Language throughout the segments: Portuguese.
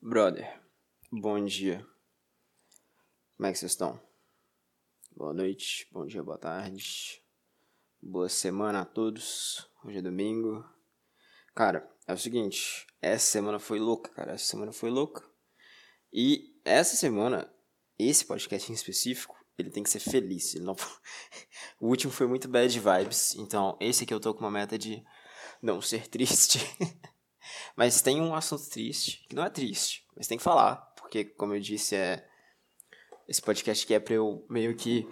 Brother, bom dia. Como é que vocês estão? Boa noite, bom dia, boa tarde. Boa semana a todos. Hoje é domingo. Cara, é o seguinte, essa semana foi louca, cara. Essa semana foi louca. E essa semana, esse podcast em específico, ele tem que ser feliz. Não... o último foi muito bad vibes, então esse aqui eu tô com uma meta de não ser triste. mas tem um assunto triste, que não é triste, mas tem que falar, porque como eu disse, é esse podcast aqui é pra eu meio que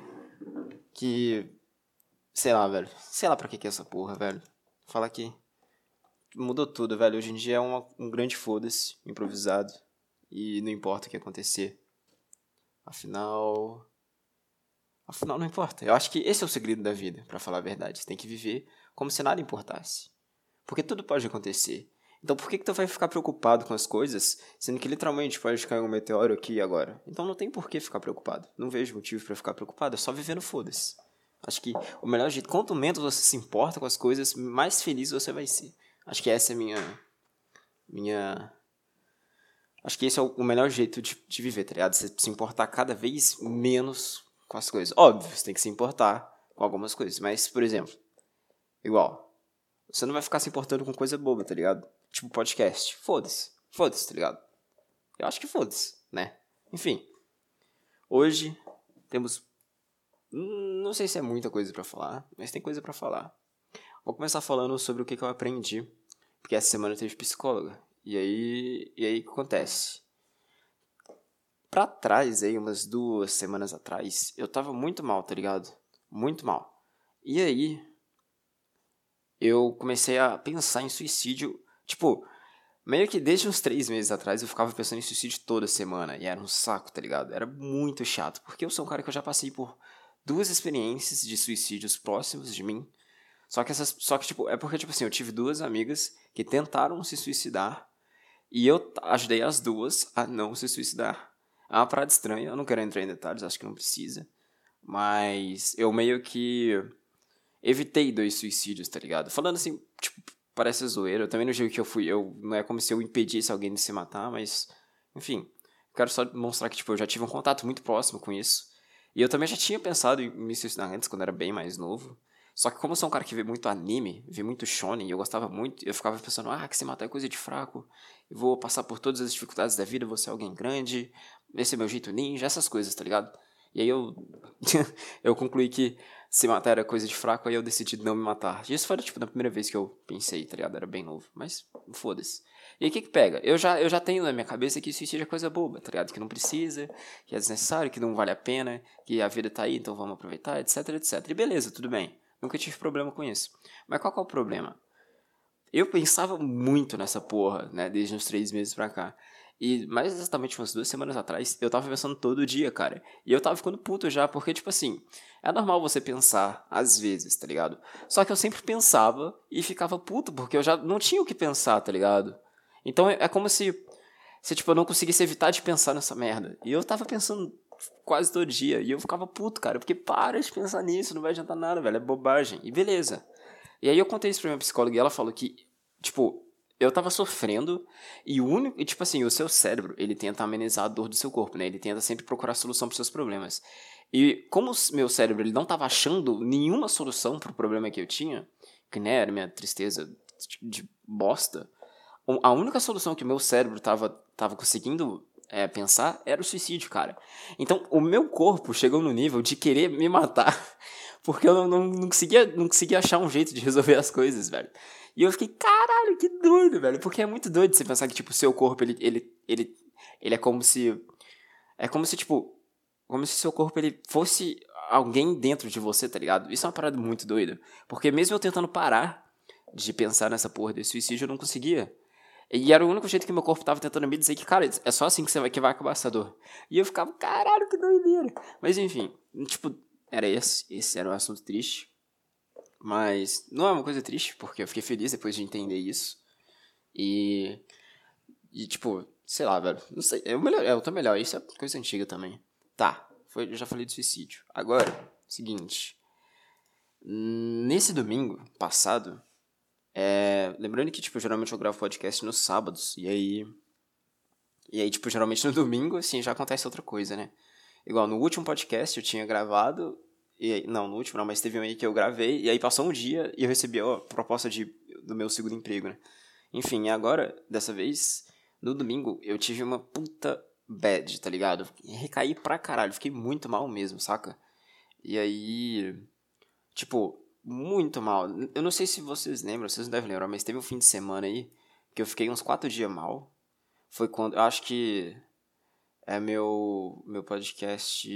que sei lá, velho. Sei lá pra que que é essa porra, velho. Fala aqui. Mudou tudo, velho. Hoje em dia é uma, um grande foda-se, improvisado. E não importa o que acontecer. Afinal. Afinal, não importa. Eu acho que esse é o segredo da vida, para falar a verdade. Você tem que viver como se nada importasse. Porque tudo pode acontecer. Então por que, que tu vai ficar preocupado com as coisas, sendo que literalmente pode cair um meteoro aqui e agora? Então não tem por que ficar preocupado. Não vejo motivo para ficar preocupado, é só viver no foda-se. Acho que o melhor jeito, quanto menos você se importa com as coisas, mais feliz você vai ser. Acho que essa é a minha. Minha. Acho que esse é o melhor jeito de, de viver, tá ligado? Você se importar cada vez menos com as coisas. Óbvio, você tem que se importar com algumas coisas, mas, por exemplo, igual, você não vai ficar se importando com coisa boba, tá ligado? Tipo podcast. Foda-se. Foda-se, tá ligado? Eu acho que foda-se, né? Enfim. Hoje temos. Não sei se é muita coisa para falar, mas tem coisa para falar. Vou começar falando sobre o que, que eu aprendi. Porque essa semana teve psicóloga. E aí. E aí o que acontece? Pra trás, aí, umas duas semanas atrás, eu tava muito mal, tá ligado? Muito mal. E aí, eu comecei a pensar em suicídio. Tipo, meio que desde uns três meses atrás eu ficava pensando em suicídio toda semana. E era um saco, tá ligado? Era muito chato. Porque eu sou um cara que eu já passei por duas experiências de suicídios próximos de mim. Só que essas. Só que, tipo, é porque, tipo assim, eu tive duas amigas que tentaram se suicidar. E eu ajudei as duas a não se suicidar. É uma parada estranha, eu não quero entrar em detalhes, acho que não precisa. Mas eu meio que evitei dois suicídios, tá ligado? Falando assim, tipo, parece zoeira. Eu também não digo que eu fui. Eu, não é como se eu impedisse alguém de se matar, mas. Enfim. Quero só mostrar que, tipo, eu já tive um contato muito próximo com isso. E eu também já tinha pensado em me suicidar antes, quando era bem mais novo. Só que como eu sou um cara que vê muito anime, vê muito shonen, e eu gostava muito, eu ficava pensando, ah, que se matar é coisa de fraco, eu vou passar por todas as dificuldades da vida, vou ser alguém grande, esse é meu jeito ninja, essas coisas, tá ligado? E aí eu, eu concluí que se matar era coisa de fraco, aí eu decidi não me matar. Isso foi, tipo, na primeira vez que eu pensei, tá ligado? Era bem novo, mas foda-se. E aí o que que pega? Eu já, eu já tenho na minha cabeça que suicídio é coisa boba, tá ligado? Que não precisa, que é desnecessário, que não vale a pena, que a vida tá aí, então vamos aproveitar, etc, etc. E beleza, tudo bem. Nunca tive problema com isso. Mas qual que é o problema? Eu pensava muito nessa porra, né, desde uns três meses pra cá. E mais exatamente umas duas semanas atrás, eu tava pensando todo dia, cara. E eu tava ficando puto já, porque, tipo assim, é normal você pensar às vezes, tá ligado? Só que eu sempre pensava e ficava puto, porque eu já não tinha o que pensar, tá ligado? Então é, como se, se, tipo, eu não conseguisse evitar de pensar nessa merda. E eu tava pensando quase todo dia. E eu ficava puto, cara, porque para de pensar nisso, não vai adiantar nada, velho, é bobagem. E beleza. E aí eu contei isso pra minha psicóloga e ela falou que, tipo, eu tava sofrendo e o único, tipo assim, o seu cérebro, ele tenta amenizar a dor do seu corpo, né? Ele tenta sempre procurar solução para seus problemas. E como o meu cérebro ele não tava achando nenhuma solução pro problema que eu tinha, que né, era minha tristeza de bosta, a única solução que o meu cérebro tava, tava conseguindo é, pensar era o suicídio, cara. Então, o meu corpo chegou no nível de querer me matar, porque eu não, não, não, conseguia, não conseguia achar um jeito de resolver as coisas, velho. E eu fiquei, caralho, que doido, velho. Porque é muito doido você pensar que, tipo, o seu corpo, ele, ele, ele, ele é como se. É como se, tipo. Como se seu corpo ele fosse alguém dentro de você, tá ligado? Isso é uma parada muito doida. Porque mesmo eu tentando parar de pensar nessa porra desse suicídio, eu não conseguia. E era o único jeito que meu corpo tava tentando me dizer que, cara, é só assim que você vai, que vai acabar essa dor. E eu ficava, caralho, que doideira. Mas enfim, tipo, era esse. Esse era um assunto triste. Mas não é uma coisa triste, porque eu fiquei feliz depois de entender isso. E. E tipo, sei lá, velho. Não sei. Eu, melhor, eu tô melhor. Isso é coisa antiga também. Tá. Foi, eu já falei de suicídio. Agora, seguinte. Nesse domingo passado. É, lembrando que, tipo, geralmente eu gravo podcast nos sábados. E aí. E aí, tipo, geralmente no domingo, assim, já acontece outra coisa, né? Igual no último podcast eu tinha gravado. E, não, no último não, mas teve um aí que eu gravei. E aí passou um dia e eu recebi a proposta de, do meu segundo emprego, né? Enfim, agora, dessa vez, no domingo, eu tive uma puta bad, tá ligado? Recaí pra caralho, fiquei muito mal mesmo, saca? E aí. Tipo, muito mal. Eu não sei se vocês lembram, vocês não devem lembrar, mas teve um fim de semana aí que eu fiquei uns quatro dias mal. Foi quando. Eu acho que é meu, meu podcast.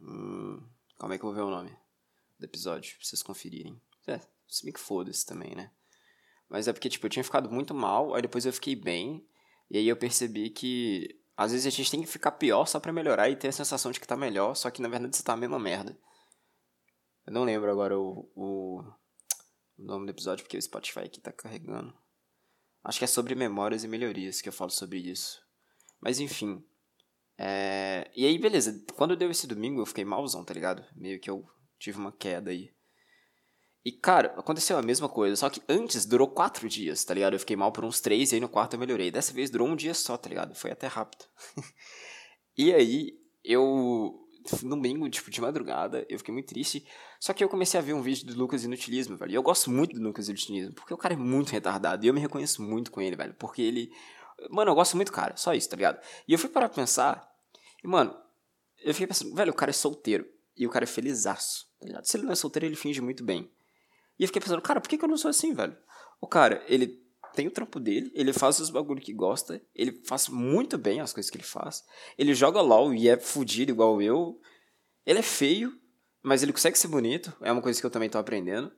Hum, como é que eu vou ver o nome do episódio? Pra vocês conferirem. É, se bem que foda-se também, né? Mas é porque, tipo, eu tinha ficado muito mal, aí depois eu fiquei bem. E aí eu percebi que às vezes a gente tem que ficar pior só pra melhorar e ter a sensação de que tá melhor, só que na verdade você tá a mesma merda. Eu não lembro agora o, o nome do episódio, porque o Spotify aqui tá carregando. Acho que é sobre memórias e melhorias que eu falo sobre isso. Mas enfim. É... E aí, beleza. Quando deu esse domingo, eu fiquei malzão, tá ligado? Meio que eu tive uma queda aí. E, cara, aconteceu a mesma coisa, só que antes durou quatro dias, tá ligado? Eu fiquei mal por uns três e aí no quarto eu melhorei. Dessa vez durou um dia só, tá ligado? Foi até rápido. e aí, eu. No domingo, tipo, de madrugada, eu fiquei muito triste. Só que eu comecei a ver um vídeo do Lucas Inutilismo, velho. E eu gosto muito do Lucas Inutilismo, porque o cara é muito retardado. E eu me reconheço muito com ele, velho. Porque ele. Mano, eu gosto muito do cara, só isso, tá ligado? E eu fui parar pra pensar. E, mano, eu fiquei pensando, velho, o cara é solteiro. E o cara é felizaço, tá ligado? Se ele não é solteiro, ele finge muito bem. E eu fiquei pensando, cara, por que, que eu não sou assim, velho? O cara, ele tem o trampo dele, ele faz os bagulho que gosta, ele faz muito bem as coisas que ele faz. Ele joga LOL e é fudido igual eu. Ele é feio, mas ele consegue ser bonito, é uma coisa que eu também tô aprendendo.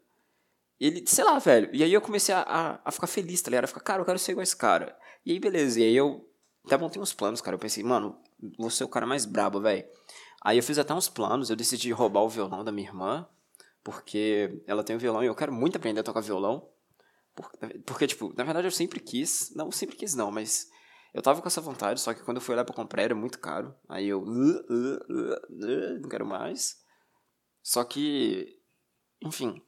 Ele, sei lá, velho. E aí eu comecei a, a, a ficar feliz, tá ligado? A ficar, cara, eu quero ser igual esse cara. E aí, beleza. E aí eu até montei uns planos, cara. Eu pensei, mano, vou ser o cara mais brabo, velho. Aí eu fiz até uns planos, eu decidi roubar o violão da minha irmã porque ela tem um violão e eu quero muito aprender a tocar violão. Porque, porque, tipo, na verdade eu sempre quis, não sempre quis não, mas eu tava com essa vontade, só que quando eu fui lá pra comprar era muito caro. Aí eu, uh, uh, uh, não quero mais. Só que, enfim.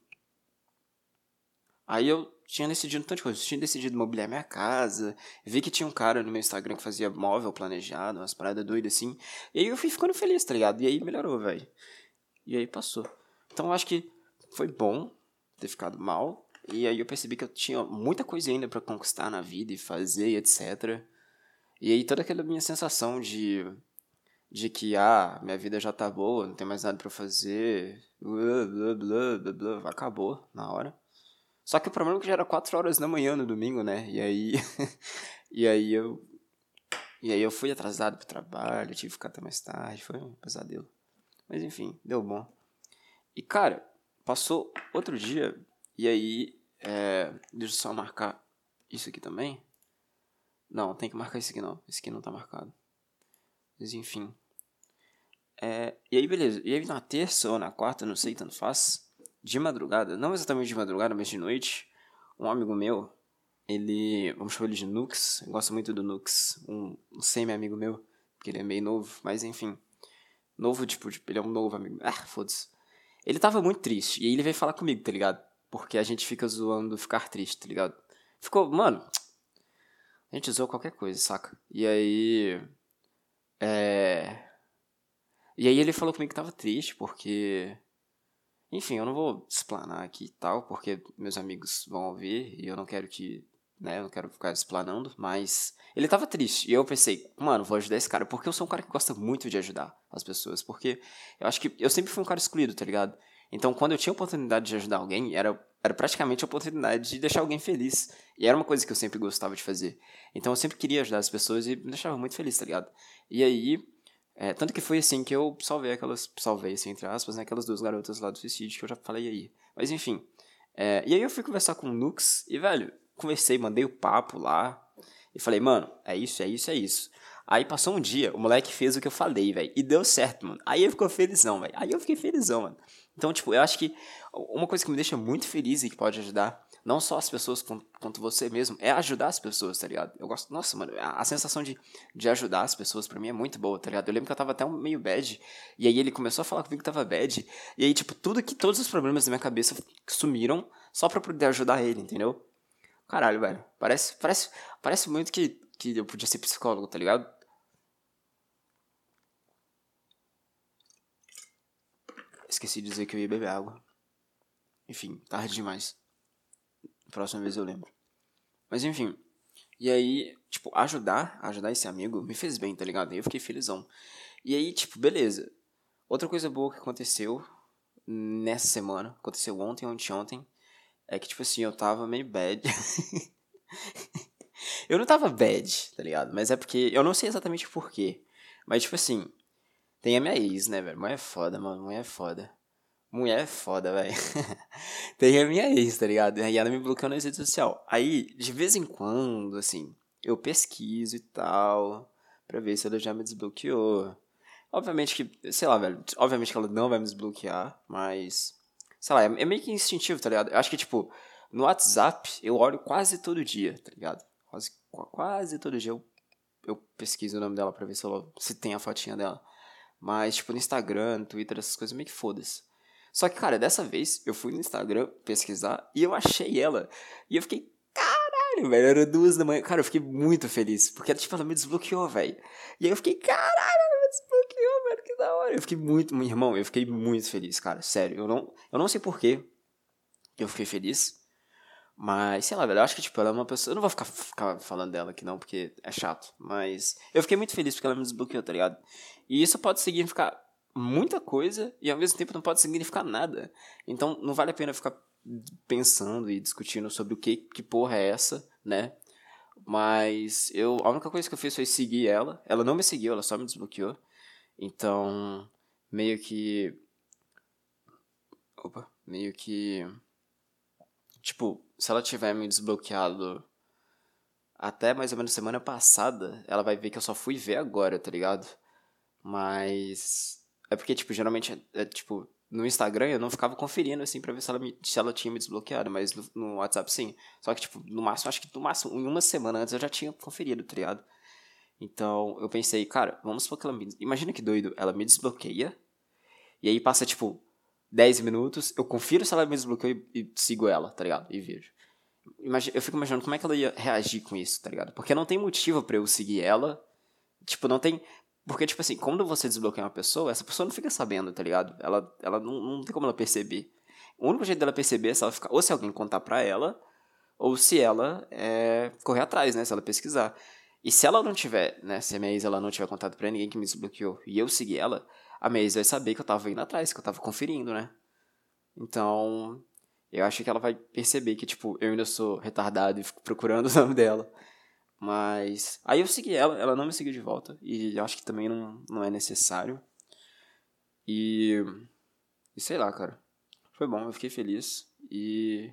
Aí eu tinha decidido um tanto de coisa. Eu tinha decidido mobiliar minha casa. Vi que tinha um cara no meu Instagram que fazia móvel planejado, umas paradas doidas assim. E aí eu fui ficando feliz, tá ligado? E aí melhorou, velho. E aí passou. Então eu acho que foi bom ter ficado mal. E aí eu percebi que eu tinha muita coisa ainda para conquistar na vida e fazer e etc. E aí toda aquela minha sensação de de que ah, minha vida já tá boa, não tem mais nada para fazer, blá, blá, blá, blá, blá, acabou na hora. Só que o problema é que já era 4 horas da manhã no domingo, né? E aí e aí eu e aí eu fui atrasado pro trabalho, tive que ficar até mais tarde, foi um pesadelo. Mas enfim, deu bom. E, cara, passou outro dia, e aí, é, deixa eu só marcar isso aqui também. Não, tem que marcar esse aqui não, esse aqui não tá marcado. Mas, enfim. É, e aí, beleza. E aí, na terça ou na quarta, não sei, tanto faz, de madrugada, não exatamente de madrugada, mas de noite, um amigo meu, ele, vamos chamar ele de Nux, gosta muito do Nux, um, um semi-amigo meu, porque ele é meio novo, mas enfim. Novo, tipo, tipo ele é um novo amigo. Ah, foda-se. Ele tava muito triste. E aí ele veio falar comigo, tá ligado? Porque a gente fica zoando ficar triste, tá ligado? Ficou, mano. A gente zoou qualquer coisa, saca? E aí. É. E aí ele falou comigo que tava triste porque. Enfim, eu não vou explanar aqui e tal, porque meus amigos vão ouvir e eu não quero que né? Eu não quero ficar explanando, mas ele tava triste. E eu pensei, mano, vou ajudar esse cara, porque eu sou um cara que gosta muito de ajudar as pessoas, porque eu acho que eu sempre fui um cara excluído, tá ligado? Então, quando eu tinha a oportunidade de ajudar alguém, era, era praticamente a oportunidade de deixar alguém feliz. E era uma coisa que eu sempre gostava de fazer. Então, eu sempre queria ajudar as pessoas e me deixava muito feliz, tá ligado? E aí, é, tanto que foi assim que eu salvei aquelas. Salvei, assim, entre aspas, né? Aquelas duas garotas lá do suicídio que eu já falei aí. Mas enfim. É, e aí eu fui conversar com o Nux e, velho, conversei, mandei o papo lá. E falei, mano, é isso, é isso, é isso. Aí passou um dia, o moleque fez o que eu falei, velho. E deu certo, mano. Aí eu ficou felizão, velho. Aí eu fiquei felizão, mano. Então, tipo, eu acho que uma coisa que me deixa muito feliz e que pode ajudar, não só as pessoas quanto você mesmo, é ajudar as pessoas, tá ligado? Eu gosto, nossa, mano, a, a sensação de, de ajudar as pessoas para mim é muito boa, tá ligado? Eu lembro que eu tava até um meio bad, e aí ele começou a falar comigo que tava bad, e aí, tipo, tudo que, todos os problemas da minha cabeça sumiram só pra poder ajudar ele, entendeu? Caralho, velho, parece, parece, parece muito que, que eu podia ser psicólogo, tá ligado? Esqueci de dizer que eu ia beber água. Enfim, tarde demais. Próxima vez eu lembro. Mas enfim. E aí, tipo, ajudar, ajudar esse amigo me fez bem, tá ligado? E eu fiquei felizão. E aí, tipo, beleza. Outra coisa boa que aconteceu nessa semana, aconteceu ontem, ontem, ontem, é que, tipo assim, eu tava meio bad. eu não tava bad, tá ligado? Mas é porque, eu não sei exatamente porquê. Mas, tipo assim, tem a minha ex, né, velho? Mulher é foda, mano, mulher é foda. Mulher é foda, velho. tem a minha ex, tá ligado? E ela me bloqueou na rede social. Aí, de vez em quando, assim, eu pesquiso e tal, pra ver se ela já me desbloqueou. Obviamente que, sei lá, velho, obviamente que ela não vai me desbloquear, mas sei lá, é, é meio que instintivo, tá ligado? Eu acho que, tipo, no WhatsApp eu olho quase todo dia, tá ligado? Quase, quase todo dia eu, eu pesquiso o nome dela pra ver se, ela, se tem a fotinha dela. Mas, tipo, no Instagram, no Twitter, essas coisas meio que foda-se. Só que, cara, dessa vez eu fui no Instagram pesquisar e eu achei ela. E eu fiquei, caralho, velho, era duas da manhã. Cara, eu fiquei muito feliz. Porque, tipo, ela me desbloqueou, velho. E aí eu fiquei, caralho, desbloqueou, velho, que da hora. Eu fiquei muito, meu irmão, eu fiquei muito feliz, cara, sério. Eu não, eu não sei porquê eu fiquei feliz, mas, sei lá, velho, eu acho que, tipo, ela é uma pessoa. Eu não vou ficar, ficar falando dela aqui, não, porque é chato. Mas eu fiquei muito feliz porque ela me desbloqueou, tá ligado? E isso pode significar muita coisa e ao mesmo tempo não pode significar nada. Então não vale a pena ficar pensando e discutindo sobre o que, que porra é essa, né? Mas eu, a única coisa que eu fiz foi seguir ela. Ela não me seguiu, ela só me desbloqueou. Então, meio que. Opa, meio que. Tipo, se ela tiver me desbloqueado até mais ou menos semana passada, ela vai ver que eu só fui ver agora, tá ligado? Mas. É porque, tipo, geralmente é, é tipo, no Instagram eu não ficava conferindo assim pra ver se ela, me, se ela tinha me desbloqueado, mas no, no, WhatsApp sim. Só que, tipo, no máximo, acho que no máximo, em uma semana antes eu já tinha conferido, tá ligado? Então eu pensei, cara, vamos supor que ela me. Imagina que doido, ela me desbloqueia, e aí passa, tipo, 10 minutos, eu confiro se ela me desbloqueou e, e sigo ela, tá ligado? E vejo. Imagina, eu fico imaginando como é que ela ia reagir com isso, tá ligado? Porque não tem motivo para eu seguir ela. Tipo, não tem. Porque, tipo assim, quando você desbloqueia uma pessoa, essa pessoa não fica sabendo, tá ligado? Ela, ela não, não tem como ela perceber. O único jeito dela perceber é se ela ficar, ou se alguém contar pra ela, ou se ela é, correr atrás, né? Se ela pesquisar. E se ela não tiver, né? Se a minha ex ela não tiver contado pra ninguém que me desbloqueou e eu seguir ela, a minha ex vai saber que eu tava indo atrás, que eu tava conferindo, né? Então, eu acho que ela vai perceber que, tipo, eu ainda sou retardado e fico procurando o nome dela. Mas aí eu segui ela, ela não me seguiu de volta e acho que também não, não é necessário. E, e sei lá, cara. Foi bom, eu fiquei feliz e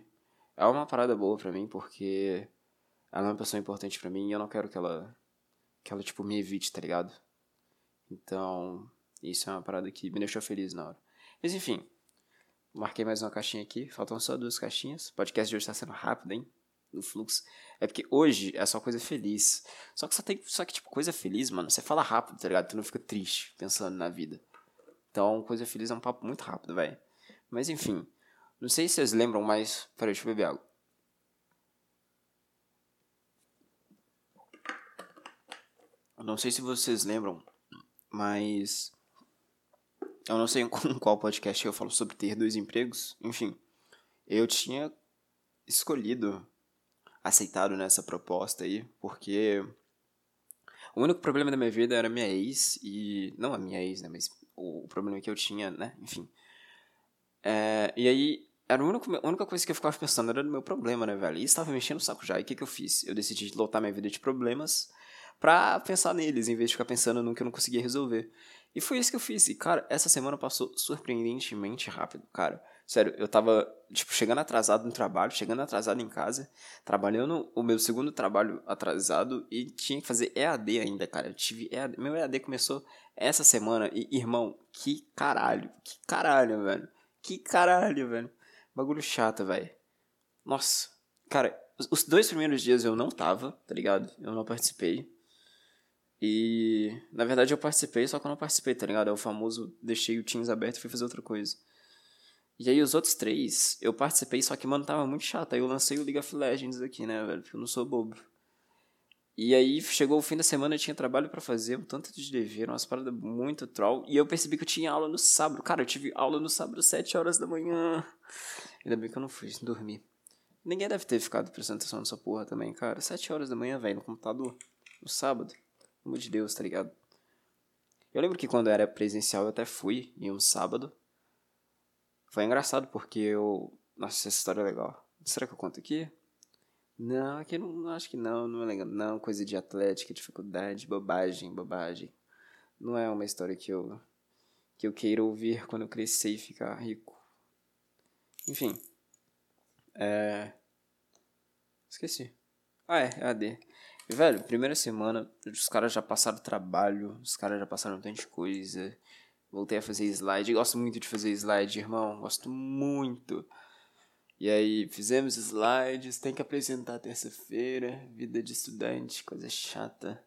é uma parada boa pra mim porque ela é uma pessoa importante pra mim e eu não quero que ela que ela tipo me evite, tá ligado? Então, isso é uma parada que me deixou feliz na hora. Mas enfim, marquei mais uma caixinha aqui, faltam só duas caixinhas. O podcast de hoje tá sendo rápido, hein? No fluxo. É porque hoje é só coisa feliz. Só que só tem. Só que, tipo, coisa feliz, mano, você fala rápido, tá ligado? Tu não fica triste pensando na vida. Então, coisa feliz é um papo muito rápido, velho. Mas enfim. Não sei se vocês lembram, mas. Peraí, deixa eu beber água. Não sei se vocês lembram, mas. Eu não sei em qual podcast eu falo sobre ter dois empregos. Enfim, eu tinha escolhido aceitado nessa proposta aí, porque o único problema da minha vida era minha ex, e. Não a minha ex, né? Mas o, problema que eu tinha, né? Enfim. É, e aí, era a única, a única coisa que eu ficava pensando era no meu problema, né, velho? E estava mexendo o saco já. E o que, que eu fiz? Eu decidi lotar minha vida de problemas pra pensar neles, em vez de ficar pensando no que eu não conseguia resolver. E foi isso que eu fiz. E, cara, essa semana passou surpreendentemente rápido, cara. Sério, eu tava, tipo, chegando atrasado no trabalho, chegando atrasado em casa, trabalhando o meu segundo trabalho atrasado e tinha que fazer EAD ainda, cara. Eu tive EAD. Meu EAD começou essa semana e, irmão, que caralho, que caralho, velho. Que caralho, velho. Bagulho chato, velho. Nossa. Cara, os dois primeiros dias eu não tava, tá ligado? Eu não participei. E, na verdade, eu participei, só que eu não participei, tá ligado? É o famoso deixei o Teams aberto e fui fazer outra coisa. E aí os outros três, eu participei, só que, mano, tava muito chato. Aí eu lancei o League of Legends aqui, né, velho? Porque eu não sou bobo. E aí chegou o fim da semana, eu tinha trabalho para fazer, um tanto de dever, umas paradas muito troll. E eu percebi que eu tinha aula no sábado. Cara, eu tive aula no sábado, 7 horas da manhã. Ainda bem que eu não fui dormir. Ninguém deve ter ficado prestando atenção nessa porra também, cara. 7 horas da manhã, velho, no computador. No sábado. Pelo amor de Deus, tá ligado? Eu lembro que quando era presencial eu até fui em um sábado. Foi engraçado porque eu. Nossa, essa história é legal. Será que eu conto aqui? Não, aqui não, acho que não, não é legal. Não, coisa de atlética, dificuldade, bobagem, bobagem. Não é uma história que eu que eu queira ouvir quando eu crescer e ficar rico. Enfim. É. Esqueci. Ah, é, é AD. E, velho, primeira semana, os caras já passaram trabalho, os caras já passaram um tanto de coisa. Voltei a fazer slide. Gosto muito de fazer slide, irmão. Gosto muito. E aí, fizemos slides, tem que apresentar terça-feira, vida de estudante, coisa chata.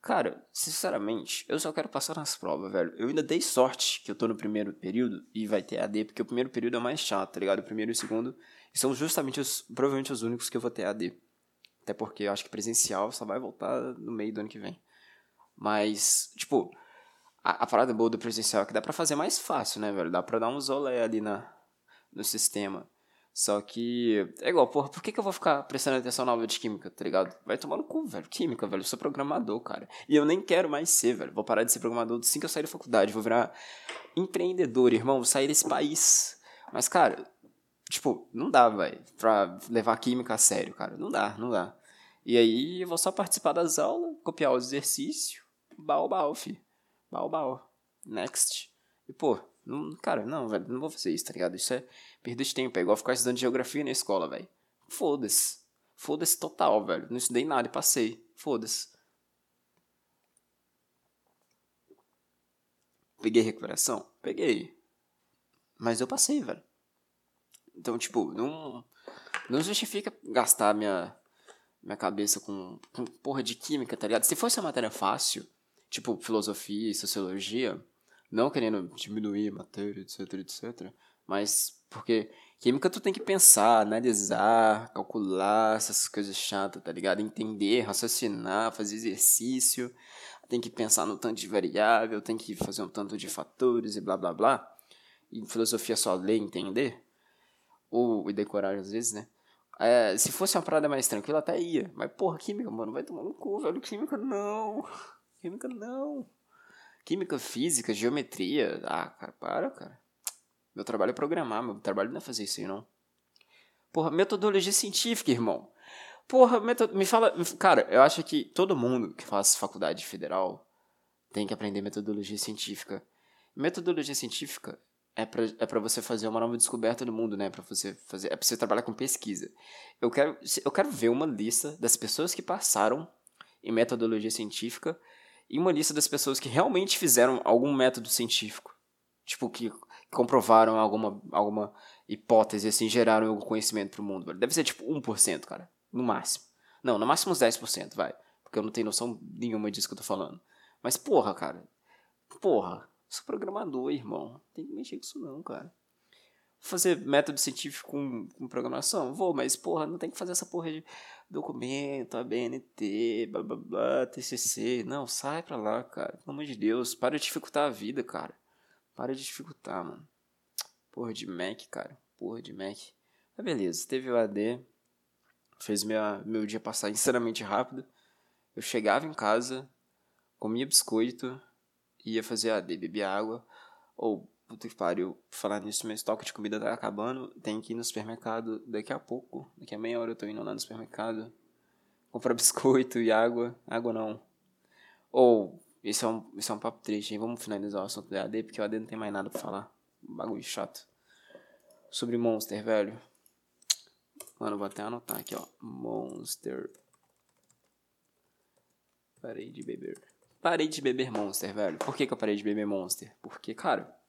Cara, sinceramente, eu só quero passar nas provas, velho. Eu ainda dei sorte que eu tô no primeiro período e vai ter AD, porque o primeiro período é mais chato, tá ligado? O primeiro e o segundo são justamente os, provavelmente os únicos que eu vou ter AD. Até porque eu acho que presencial só vai voltar no meio do ano que vem. Mas, tipo, a, a parada boa do presencial é que dá pra fazer mais fácil, né, velho? Dá pra dar uns olé ali na, no sistema. Só que é igual, porra, por que, que eu vou ficar prestando atenção na aula de química, tá ligado? Vai tomar no cu, velho. Química, velho. Eu sou programador, cara. E eu nem quero mais ser, velho. Vou parar de ser programador assim que eu sair da faculdade. Vou virar empreendedor, irmão. Vou sair desse país. Mas, cara, tipo, não dá, velho, pra levar química a sério, cara. Não dá, não dá. E aí eu vou só participar das aulas, copiar os exercícios. Bau, bau, fi. Bau, bau. Next. E, pô, não, cara, não, velho, não vou fazer isso, tá ligado? Isso é perda de tempo. É igual ficar estudando geografia na escola, velho. Foda-se. Foda-se total, velho. Não estudei nada e passei. Foda-se. Peguei recuperação? Peguei. Mas eu passei, velho. Então, tipo, não, não justifica gastar minha, minha cabeça com, com porra de química, tá ligado? Se fosse uma matéria fácil, tipo filosofia e sociologia, não querendo diminuir matéria, etc, etc. Mas porque química tu tem que pensar, analisar, calcular essas coisas chatas, tá ligado? Entender, raciocinar, fazer exercício. Tem que pensar no tanto de variável, tem que fazer um tanto de fatores e blá blá blá. E filosofia só ler e entender. Ou e decorar às vezes, né? É, se fosse uma parada mais tranquila, até ia. Mas, porra, química, mano, vai tomar no cu, velho. Química não. Química não. Química, física, geometria. Ah, cara, para, cara. Meu trabalho é programar, meu trabalho não é fazer isso aí, não. Porra, metodologia científica, irmão. Porra, metod... me fala. Cara, eu acho que todo mundo que faz faculdade federal tem que aprender metodologia científica. Metodologia científica é pra, é pra você fazer uma nova descoberta do mundo, né? Pra você fazer, é pra você trabalhar com pesquisa. Eu quero, eu quero ver uma lista das pessoas que passaram em metodologia científica e uma lista das pessoas que realmente fizeram algum método científico. Tipo, que comprovaram alguma, alguma hipótese, assim, geraram algum conhecimento pro mundo. Deve ser tipo 1%, cara. No máximo. Não, no máximo uns 10%, vai. Porque eu não tenho noção nenhuma disso que eu tô falando. Mas, porra, cara. Porra. Sou programador, irmão. Tem que mexer com isso não, cara fazer método científico com, com, programação? Vou, mas porra, não tem que fazer essa porra de documento, ABNT, blá blá blá, TCC. Não, sai pra lá, cara. Pelo amor de Deus, para de dificultar a vida, cara. Para de dificultar, mano. Porra de Mac, cara. Porra de Mac. Mas beleza, teve o AD. Fez minha, meu dia passar insanamente rápido. Eu chegava em casa, comia biscoito, ia fazer AD, bebia água. Ou Puta que pariu. Falar nisso, meu estoque de comida tá acabando. Tem que ir no supermercado daqui a pouco. Daqui a meia hora eu tô indo lá no supermercado. Comprar biscoito e água. Água não. Ou, isso é um, isso é um papo triste, hein? Vamos finalizar o assunto do AD, porque o AD não tem mais nada pra falar. Um bagulho chato. Sobre Monster, velho. Mano, vou até anotar aqui, ó. Monster. Parei de beber. Parei de beber Monster, velho. Por que, que eu parei de beber Monster? Porque, cara,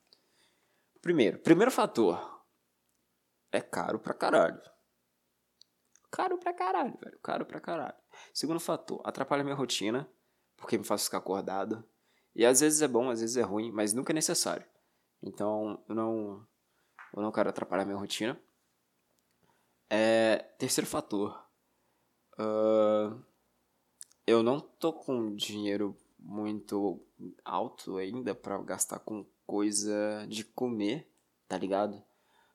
Primeiro, primeiro fator. É caro pra caralho. Caro pra caralho, velho. Caro pra caralho. Segundo fator, atrapalha minha rotina, porque me faz ficar acordado. E às vezes é bom, às vezes é ruim, mas nunca é necessário. Então, eu não, eu não quero atrapalhar minha rotina. É, terceiro fator. Uh, eu não tô com dinheiro muito alto ainda para gastar com coisa de comer, tá ligado?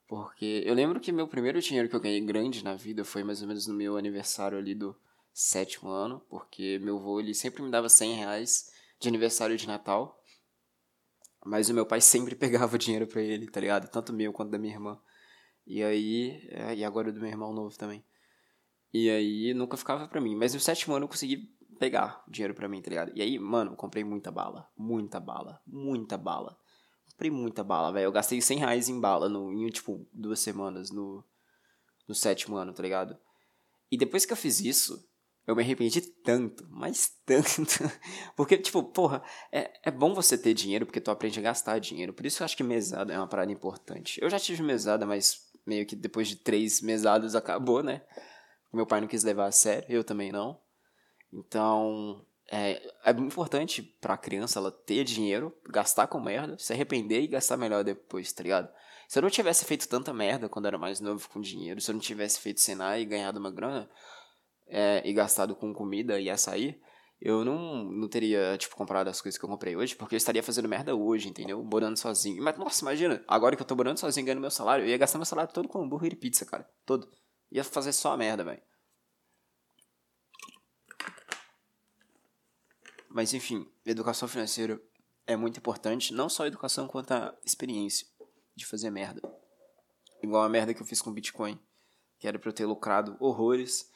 Porque eu lembro que meu primeiro dinheiro que eu ganhei grande na vida foi mais ou menos no meu aniversário ali do sétimo ano, porque meu avô ele sempre me dava 100 reais de aniversário de Natal. Mas o meu pai sempre pegava dinheiro para ele, tá ligado? Tanto meu quanto da minha irmã. E aí. É, e agora do meu irmão novo também. E aí nunca ficava pra mim. Mas no sétimo ano eu consegui pegar dinheiro pra mim, tá ligado? E aí, mano, comprei muita bala. Muita bala. Muita bala. Comprei muita bala, velho. Eu gastei 100 reais em bala no, em, tipo, duas semanas no, no sétimo ano, tá ligado? E depois que eu fiz isso, eu me arrependi tanto, mas tanto. Porque, tipo, porra, é, é bom você ter dinheiro porque tu aprende a gastar dinheiro. Por isso eu acho que mesada é uma parada importante. Eu já tive mesada, mas meio que depois de três mesadas acabou, né? Meu pai não quis levar a sério, eu também não. Então, é, é importante pra criança ela ter dinheiro, gastar com merda, se arrepender e gastar melhor depois, tá ligado? Se eu não tivesse feito tanta merda quando era mais novo com dinheiro, se eu não tivesse feito Senai e ganhado uma grana, é, e gastado com comida e açaí, eu não, não teria, tipo, comprado as coisas que eu comprei hoje, porque eu estaria fazendo merda hoje, entendeu? Morando sozinho. Mas, nossa, imagina, agora que eu tô morando sozinho ganhando meu salário, eu ia gastar meu salário todo com hambúrguer e pizza, cara. Todo. Ia fazer só merda, velho. Mas, enfim, educação financeira é muito importante, não só a educação, quanto a experiência de fazer merda. Igual a merda que eu fiz com Bitcoin, que era pra eu ter lucrado horrores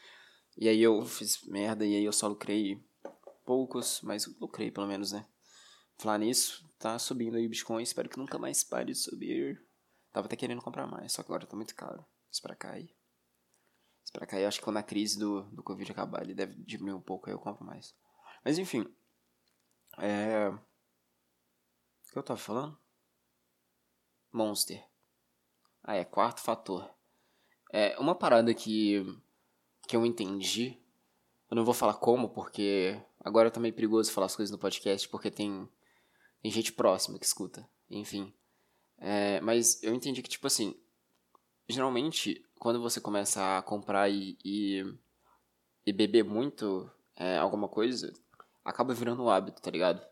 e aí eu fiz merda e aí eu só lucrei poucos, mas lucrei pelo menos, né? Falar nisso, tá subindo aí o Bitcoin, espero que nunca mais pare de subir. Tava até querendo comprar mais, só que agora tá muito caro. Espera cair. Espera cair, acho que quando a crise do, do Covid acabar, ele deve diminuir um pouco, aí eu compro mais. Mas enfim. É. O que eu tava falando? Monster. Ah, é, quarto fator. É, uma parada que que eu entendi. Eu não vou falar como, porque agora tá meio perigoso falar as coisas no podcast, porque tem, tem gente próxima que escuta. Enfim. É, mas eu entendi que, tipo assim, geralmente, quando você começa a comprar e, e, e beber muito é, alguma coisa, acaba virando um hábito, tá ligado?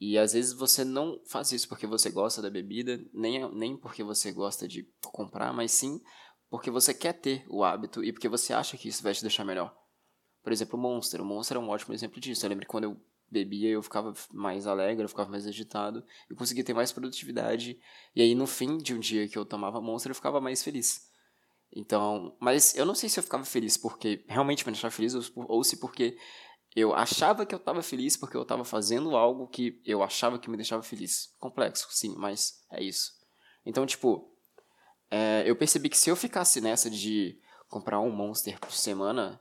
E às vezes você não faz isso porque você gosta da bebida, nem, nem porque você gosta de comprar, mas sim porque você quer ter o hábito e porque você acha que isso vai te deixar melhor. Por exemplo, o Monster. O Monster é um ótimo exemplo disso. Eu lembro que quando eu bebia, eu ficava mais alegre, eu ficava mais agitado, eu conseguia ter mais produtividade. E aí, no fim de um dia que eu tomava Monster, eu ficava mais feliz. Então, mas eu não sei se eu ficava feliz porque realmente me deixava feliz ou, ou se porque eu achava que eu estava feliz porque eu estava fazendo algo que eu achava que me deixava feliz. Complexo, sim, mas é isso. Então, tipo, é, eu percebi que se eu ficasse nessa de comprar um Monster por semana,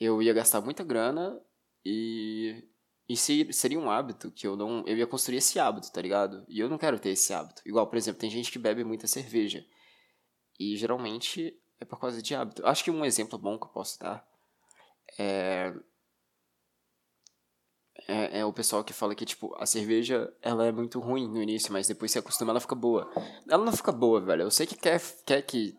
eu ia gastar muita grana e, e se, seria um hábito que eu não. Eu ia construir esse hábito, tá ligado? E eu não quero ter esse hábito. Igual, por exemplo, tem gente que bebe muita cerveja. E geralmente é por causa de hábito. Acho que um exemplo bom que eu posso dar é é, é, o pessoal que fala que, tipo, a cerveja, ela é muito ruim no início, mas depois se acostuma, ela fica boa. Ela não fica boa, velho. Eu sei que quer, quer que,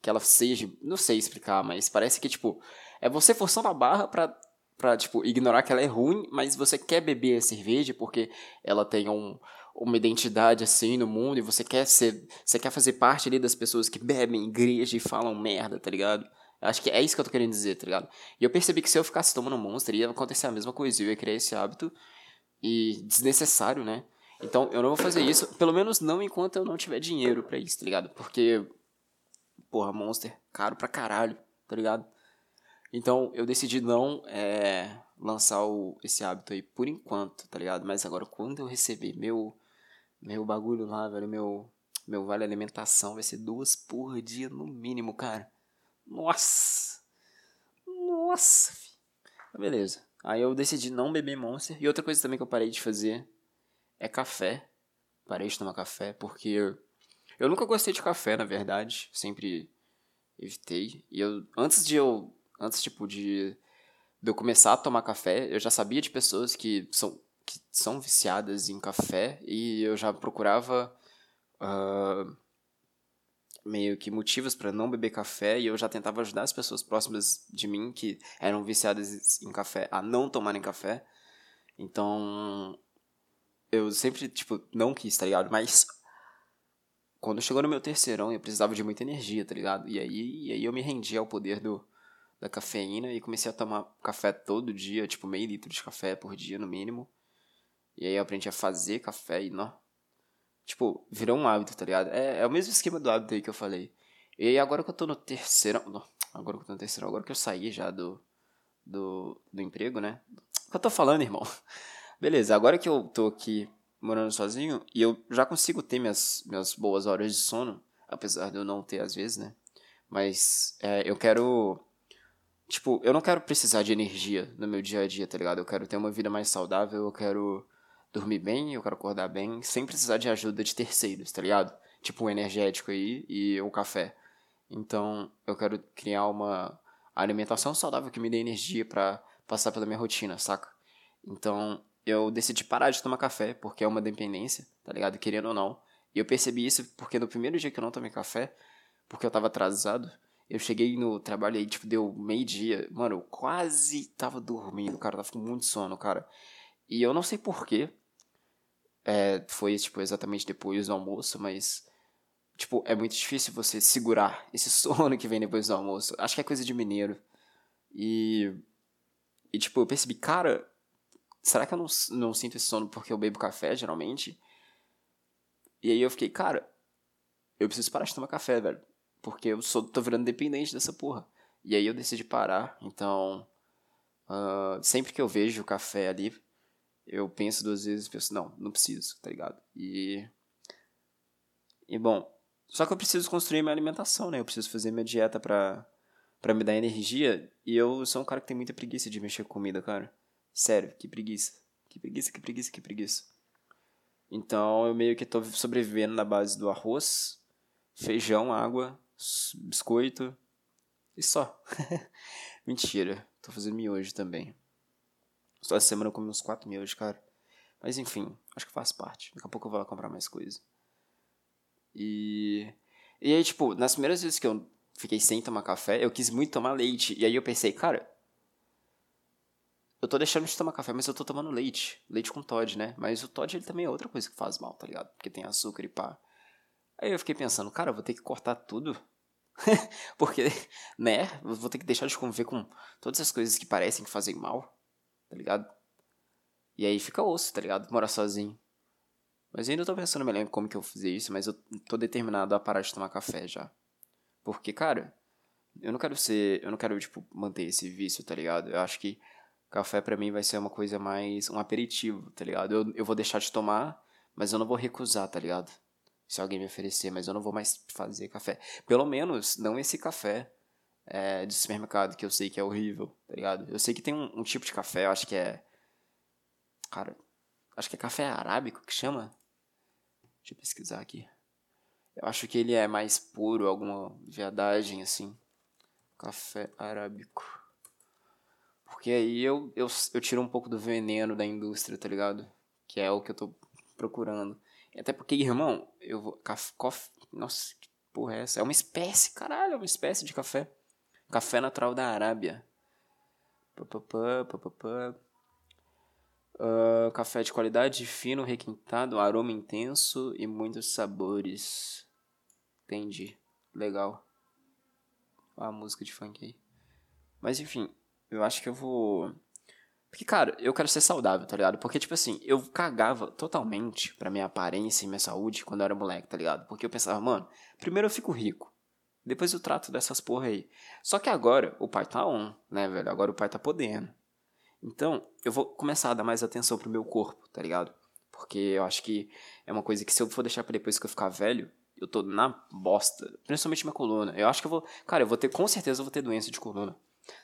que ela seja, não sei explicar, mas parece que, tipo, é você forçando a barra pra, pra, tipo, ignorar que ela é ruim, mas você quer beber a cerveja porque ela tem um, uma identidade, assim, no mundo, e você quer ser, você quer fazer parte ali das pessoas que bebem igreja e falam merda, tá ligado? Acho que é isso que eu tô querendo dizer, tá ligado? E eu percebi que se eu ficasse tomando Monster, ia acontecer a mesma coisa. Eu ia criar esse hábito e desnecessário, né? Então eu não vou fazer isso, pelo menos não enquanto eu não tiver dinheiro para isso, tá ligado? Porque, porra, Monster, caro pra caralho, tá ligado? Então eu decidi não é, lançar o, esse hábito aí por enquanto, tá ligado? Mas agora quando eu receber meu, meu bagulho lá, velho, meu, meu vale alimentação vai ser duas por dia no mínimo, cara. Nossa! Nossa! Beleza. Aí eu decidi não beber Monster. E outra coisa também que eu parei de fazer é café. Parei de tomar café porque eu nunca gostei de café, na verdade. Sempre evitei. E eu antes de eu antes tipo de, de eu começar a tomar café, eu já sabia de pessoas que são que são viciadas em café e eu já procurava uh, meio que motivos para não beber café e eu já tentava ajudar as pessoas próximas de mim que eram viciadas em café a não tomarem café. Então, eu sempre, tipo, não quis, tá ligado? Mas quando chegou no meu terceirão, eu precisava de muita energia, tá ligado? E aí, e aí eu me rendi ao poder do, da cafeína e comecei a tomar café todo dia, tipo, meio litro de café por dia no mínimo. E aí eu aprendi a fazer café e, não, Tipo, virou um hábito, tá ligado? É, é o mesmo esquema do hábito aí que eu falei. E agora que eu tô no terceiro. Agora que eu tô no terceiro, agora que eu saí já do, do, do emprego, né? O que eu tô falando, irmão? Beleza, agora que eu tô aqui morando sozinho e eu já consigo ter minhas, minhas boas horas de sono, apesar de eu não ter às vezes, né? Mas é, eu quero. Tipo, eu não quero precisar de energia no meu dia a dia, tá ligado? Eu quero ter uma vida mais saudável, eu quero dormir bem, eu quero acordar bem, sem precisar de ajuda de terceiros, tá ligado? Tipo um energético aí e o café. Então, eu quero criar uma alimentação saudável que me dê energia para passar pela minha rotina, saca? Então, eu decidi parar de tomar café, porque é uma dependência, tá ligado? Querendo ou não. E eu percebi isso porque no primeiro dia que eu não tomei café, porque eu tava atrasado, eu cheguei no trabalho aí, tipo, deu meio-dia. Mano, eu quase tava dormindo, cara. tava com muito sono, cara. E eu não sei porquê, é, foi, tipo, exatamente depois do almoço, mas, tipo, é muito difícil você segurar esse sono que vem depois do almoço. Acho que é coisa de mineiro. E, e tipo, eu percebi, cara, será que eu não, não sinto esse sono porque eu bebo café, geralmente? E aí eu fiquei, cara, eu preciso parar de tomar café, velho. Porque eu sou, tô virando dependente dessa porra. E aí eu decidi parar, então... Uh, sempre que eu vejo o café ali, eu penso duas vezes e penso, não, não preciso, tá ligado? E. E bom, só que eu preciso construir minha alimentação, né? Eu preciso fazer minha dieta pra, pra me dar energia. E eu sou um cara que tem muita preguiça de mexer com comida, cara. Sério, que preguiça. Que preguiça, que preguiça, que preguiça. Então eu meio que tô sobrevivendo na base do arroz, feijão, água, biscoito e só. Mentira, tô fazendo miojo também. Só essa semana eu comi uns 4 mil hoje, cara. Mas enfim, acho que faz parte. Daqui a pouco eu vou lá comprar mais coisa. E. E aí, tipo, nas primeiras vezes que eu fiquei sem tomar café, eu quis muito tomar leite. E aí eu pensei, cara. Eu tô deixando de tomar café, mas eu tô tomando leite. Leite com Todd, né? Mas o Todd ele também é outra coisa que faz mal, tá ligado? Porque tem açúcar e pá. Aí eu fiquei pensando, cara, eu vou ter que cortar tudo. Porque, né? Eu vou ter que deixar de conviver com todas as coisas que parecem que fazem mal tá ligado? E aí fica osso, tá ligado? Morar sozinho. Mas eu ainda tô pensando melhor como que eu fazer isso, mas eu tô determinado a parar de tomar café já. Porque, cara, eu não quero ser. Eu não quero, tipo, manter esse vício, tá ligado? Eu acho que café para mim vai ser uma coisa mais. um aperitivo, tá ligado? Eu, eu vou deixar de tomar, mas eu não vou recusar, tá ligado? Se alguém me oferecer, mas eu não vou mais fazer café. Pelo menos, não esse café é, de supermercado que eu sei que é horrível, tá ligado? Eu sei que tem um, um, tipo de café, eu acho que é. Cara, acho que é café arábico que chama. Deixa eu pesquisar aqui. Eu acho que ele é mais puro, alguma viadagem assim. Café arábico. Porque aí eu, eu, eu tiro um pouco do veneno da indústria, tá ligado? Que é o que eu tô procurando. Até porque, irmão, eu vou. Café. Nossa, que porra é essa? É uma espécie, caralho, é uma espécie de café. Café natural da Arábia. Uh, café de qualidade, fino, requintado, aroma intenso e muitos sabores. Entendi. Legal. A música de funk aí. Mas enfim, eu acho que eu vou. Porque, cara, eu quero ser saudável, tá ligado? Porque, tipo assim, eu cagava totalmente pra minha aparência e minha saúde quando eu era moleque, tá ligado? Porque eu pensava, mano, primeiro eu fico rico. Depois eu trato dessas porra aí. Só que agora o pai tá on, né, velho? Agora o pai tá podendo. Então, eu vou começar a dar mais atenção pro meu corpo, tá ligado? Porque eu acho que é uma coisa que se eu for deixar pra depois que eu ficar velho, eu tô na bosta. Principalmente minha coluna. Eu acho que eu vou. Cara, eu vou ter. Com certeza eu vou ter doença de coluna.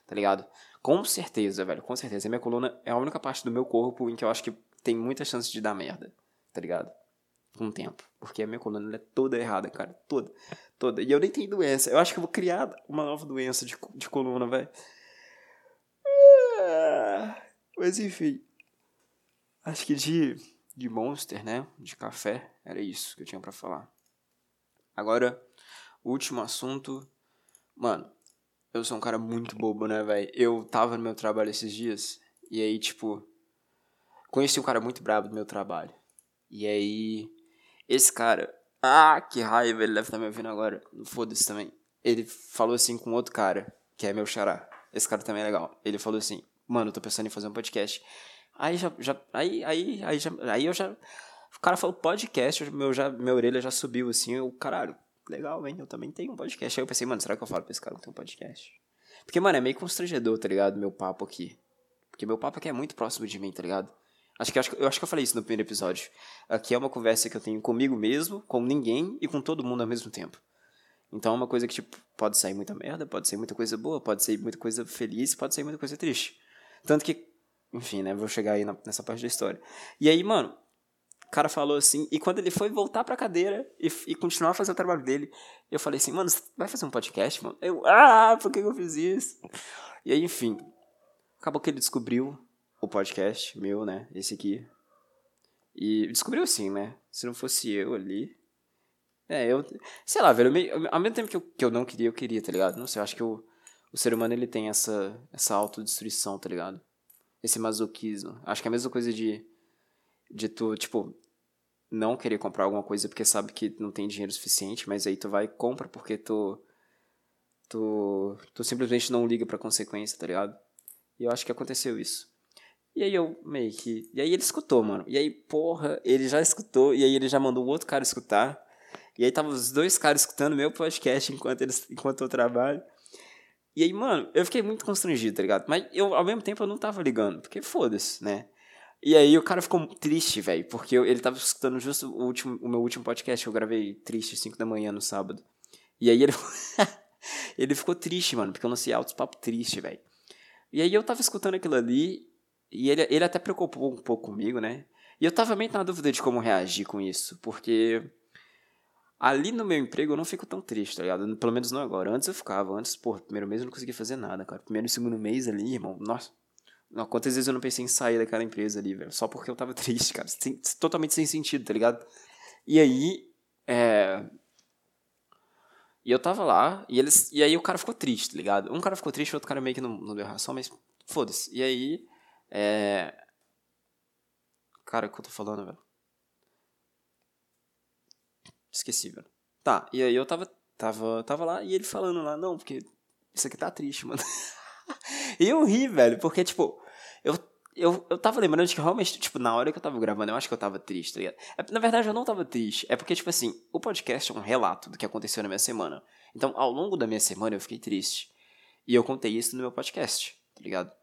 Tá ligado? Com certeza, velho. Com certeza. Minha coluna é a única parte do meu corpo em que eu acho que tem muita chance de dar merda. Tá ligado? Com o tempo. Porque a minha coluna é toda errada, cara. Toda toda. E eu nem tenho doença. Eu acho que eu vou criar uma nova doença de, de coluna, velho. Ah, mas enfim. Acho que de, de Monster, né? De café. Era isso que eu tinha para falar. Agora, último assunto. Mano, eu sou um cara muito bobo, né, velho? Eu tava no meu trabalho esses dias. E aí, tipo. Conheci um cara muito brabo do meu trabalho. E aí. Esse cara. Ah, que raiva, ele deve estar me ouvindo agora. Foda-se também. Ele falou assim com outro cara, que é meu xará. Esse cara também é legal. Ele falou assim: Mano, eu tô pensando em fazer um podcast. Aí já. já aí, aí, aí, já, aí eu já. O cara falou podcast, meu, já, minha orelha já subiu assim. Eu, caralho, legal, hein? Eu também tenho um podcast. Aí eu pensei, mano, será que eu falo pra esse cara que tem um podcast? Porque, mano, é meio constrangedor, tá ligado? Meu papo aqui. Porque meu papo aqui é muito próximo de mim, tá ligado? Acho que, acho, eu acho que eu falei isso no primeiro episódio. Aqui é uma conversa que eu tenho comigo mesmo, com ninguém e com todo mundo ao mesmo tempo. Então é uma coisa que, tipo, pode sair muita merda, pode ser muita coisa boa, pode ser muita coisa feliz, pode ser muita coisa triste. Tanto que, enfim, né, vou chegar aí na, nessa parte da história. E aí, mano, o cara falou assim, e quando ele foi voltar pra cadeira e, e continuar a fazer o trabalho dele, eu falei assim, mano, você vai fazer um podcast, mano? Eu, ah, por que eu fiz isso? E aí, enfim, acabou que ele descobriu o podcast meu, né, esse aqui. E descobriu assim, né, se não fosse eu ali... É, eu... Sei lá, velho, ao mesmo tempo que eu, que eu não queria, eu queria, tá ligado? Não sei, eu acho que eu o ser humano ele tem essa, essa autodestruição, tá ligado? Esse masoquismo. Acho que é a mesma coisa de, de tu, tipo, não querer comprar alguma coisa porque sabe que não tem dinheiro suficiente, mas aí tu vai e compra porque tu, tu, tu simplesmente não liga pra consequência, tá ligado? E eu acho que aconteceu isso. E aí eu meio que. E aí ele escutou, mano. E aí, porra, ele já escutou. E aí ele já mandou o outro cara escutar. E aí tava os dois caras escutando meu podcast enquanto, eles, enquanto eu trabalho. E aí, mano, eu fiquei muito constrangido, tá ligado? Mas eu, ao mesmo tempo, eu não tava ligando, porque foda-se, né? E aí o cara ficou triste, velho, porque eu, ele tava escutando justo o, último, o meu último podcast que eu gravei triste, 5 da manhã no sábado. E aí ele, ele ficou triste, mano, porque eu lancei altos papo triste, velho. E aí eu tava escutando aquilo ali, e ele, ele até preocupou um pouco comigo, né? E eu tava meio na dúvida de como reagir com isso, porque Ali no meu emprego eu não fico tão triste, tá ligado? Pelo menos não agora. Antes eu ficava. Antes, pô, primeiro mês eu não conseguia fazer nada, cara. Primeiro e segundo mês ali, irmão, nossa. Quantas vezes eu não pensei em sair daquela empresa ali, velho? Só porque eu tava triste, cara. Sem, totalmente sem sentido, tá ligado? E aí, é... E eu tava lá, e eles. E aí o cara ficou triste, tá ligado? Um cara ficou triste, o outro cara meio que não, não deu ração, mas foda-se. E aí. É. Cara, o que eu tô falando, velho? Esqueci, velho. Tá, e aí eu tava, tava, tava lá e ele falando lá, não, porque isso aqui tá triste, mano. e eu ri, velho, porque, tipo, eu, eu, eu tava lembrando de que realmente, tipo, na hora que eu tava gravando, eu acho que eu tava triste, tá ligado? É, na verdade, eu não tava triste. É porque, tipo assim, o podcast é um relato do que aconteceu na minha semana. Então, ao longo da minha semana, eu fiquei triste. E eu contei isso no meu podcast, tá ligado?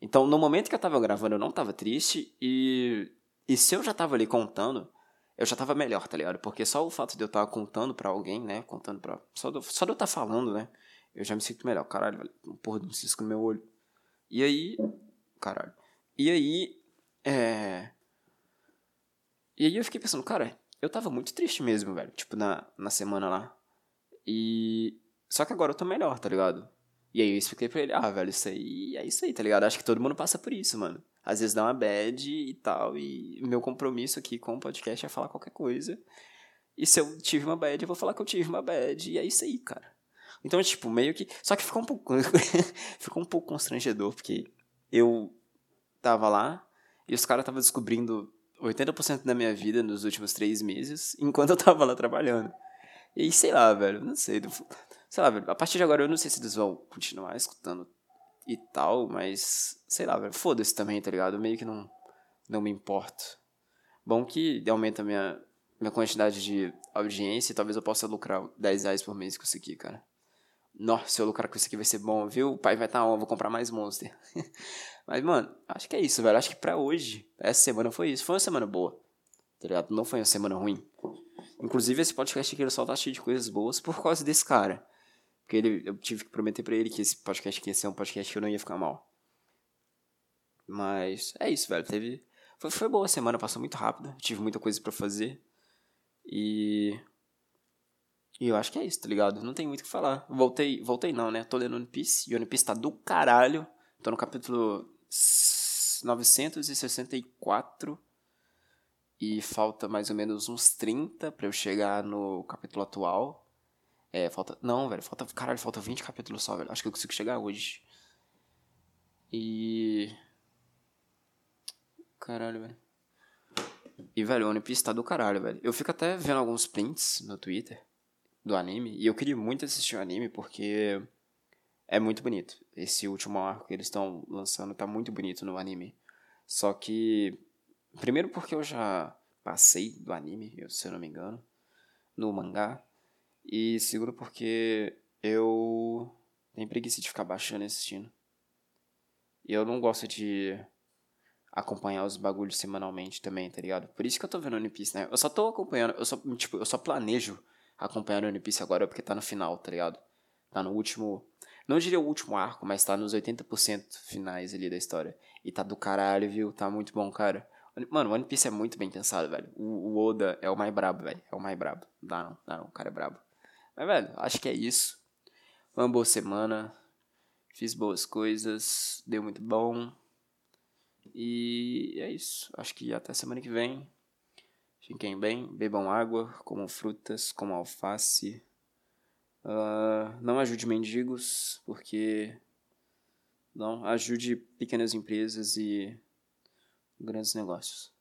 Então, no momento que eu tava gravando, eu não tava triste. E, e se eu já tava ali contando, eu já tava melhor, tá ligado? Porque só o fato de eu estar contando pra alguém, né? Contando pra. Só, do, só de eu estar falando, né? Eu já me sinto melhor. Caralho. Um porra de um cisco no meu olho. E aí. Caralho. E aí. É. E aí eu fiquei pensando, cara, eu tava muito triste mesmo, velho. Tipo, na, na semana lá. E. Só que agora eu tô melhor, tá ligado? E aí eu expliquei pra ele, ah, velho, isso aí é isso aí, tá ligado? Acho que todo mundo passa por isso, mano às vezes dá uma bad e tal. E meu compromisso aqui com o podcast é falar qualquer coisa. E se eu tive uma bad, eu vou falar que eu tive uma bad. E é isso aí, cara. Então, tipo, meio que. Só que ficou um pouco. ficou um pouco constrangedor, porque eu tava lá e os caras estavam descobrindo 80% da minha vida nos últimos três meses, enquanto eu tava lá trabalhando. E sei lá, velho, não sei. Sei lá, velho, a partir de agora eu não sei se eles vão continuar escutando e tal, mas sei lá, velho, foda-se também, tá ligado? Meio que não, não me importo. Bom que aumenta a minha, minha quantidade de audiência e talvez eu possa lucrar 10 reais por mês com isso aqui, cara. Nossa, se eu lucrar com isso aqui vai ser bom, viu? O pai vai estar tá on, vou comprar mais Monster. Mas, mano, acho que é isso, velho. Acho que pra hoje, essa semana foi isso. Foi uma semana boa, tá ligado? Não foi uma semana ruim. Inclusive, esse podcast aqui só tá cheio de coisas boas por causa desse cara. Porque ele, eu tive que prometer para ele que esse podcast aqui ia ser um podcast que eu não ia ficar mal. Mas é isso, velho. Teve. Foi, foi boa a semana, passou muito rápido. Tive muita coisa para fazer. E. E eu acho que é isso, tá ligado? Não tem muito o que falar. Voltei, voltei não, né? Tô lendo One Piece. E One Piece tá do caralho. Tô no capítulo 964. E falta mais ou menos uns 30 para eu chegar no capítulo atual. É, falta. Não, velho, falta. Caralho, falta 20 capítulos só, velho. Acho que eu consigo chegar hoje. E. Caralho, velho. E, velho, o One Piece tá do caralho, velho. Eu fico até vendo alguns prints no Twitter do anime. E eu queria muito assistir o anime porque é muito bonito. Esse último arco que eles estão lançando tá muito bonito no anime. Só que. Primeiro porque eu já passei do anime, se eu não me engano, no mangá. E segundo porque eu tenho preguiça de ficar baixando e assistindo. E eu não gosto de acompanhar os bagulhos semanalmente também, tá ligado? Por isso que eu tô vendo One Piece, né? Eu só tô acompanhando, eu só, tipo, eu só planejo acompanhar One Piece agora porque tá no final, tá ligado? Tá no último. Não diria o último arco, mas tá nos 80% finais ali da história. E tá do caralho, viu? Tá muito bom, cara. Mano, One Piece é muito bem pensado, velho. O, o Oda é o mais brabo, velho. É o mais brabo. Dá não, dá não, o cara é brabo. Mas, velho, acho que é isso. Uma boa semana. Fiz boas coisas. Deu muito bom. E é isso. Acho que até semana que vem. Fiquem bem, bebam água, comam frutas, comam alface. Uh, não ajude mendigos, porque. Não, ajude pequenas empresas e grandes negócios.